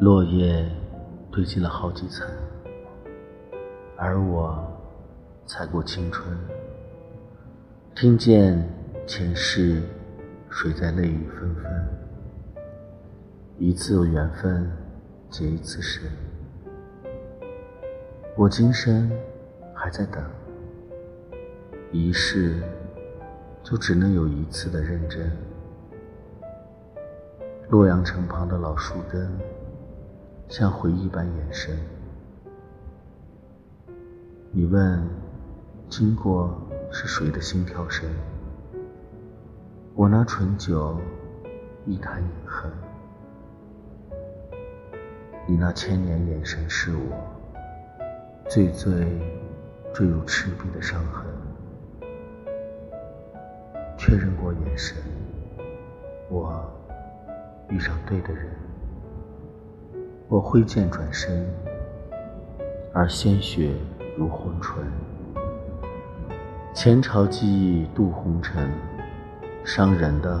落叶堆积了好几层，而我踩过青春，听见前世谁在泪雨纷纷，一次缘分结一次深，我今生还在等，一世就只能有一次的认真。洛阳城旁的老树根，像回忆般延伸。你问，经过是谁的心跳声？我拿醇酒一坛饮恨。你那千年眼神是我，最最坠入赤壁的伤痕。确认过眼神，我。遇上对的人，我挥剑转身，而鲜血如红唇。前朝记忆渡红尘，伤人的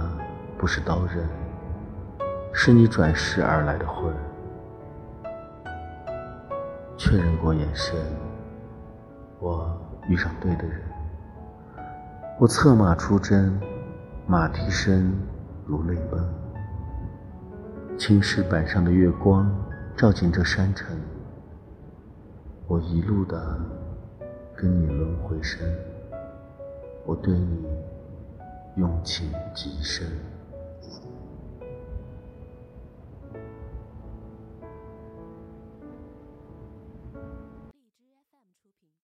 不是刀刃，是你转世而来的魂。确认过眼神，我遇上对的人，我策马出征，马蹄声如泪奔。青石板上的月光照进这山城，我一路的跟你轮回身，我对你用情极深。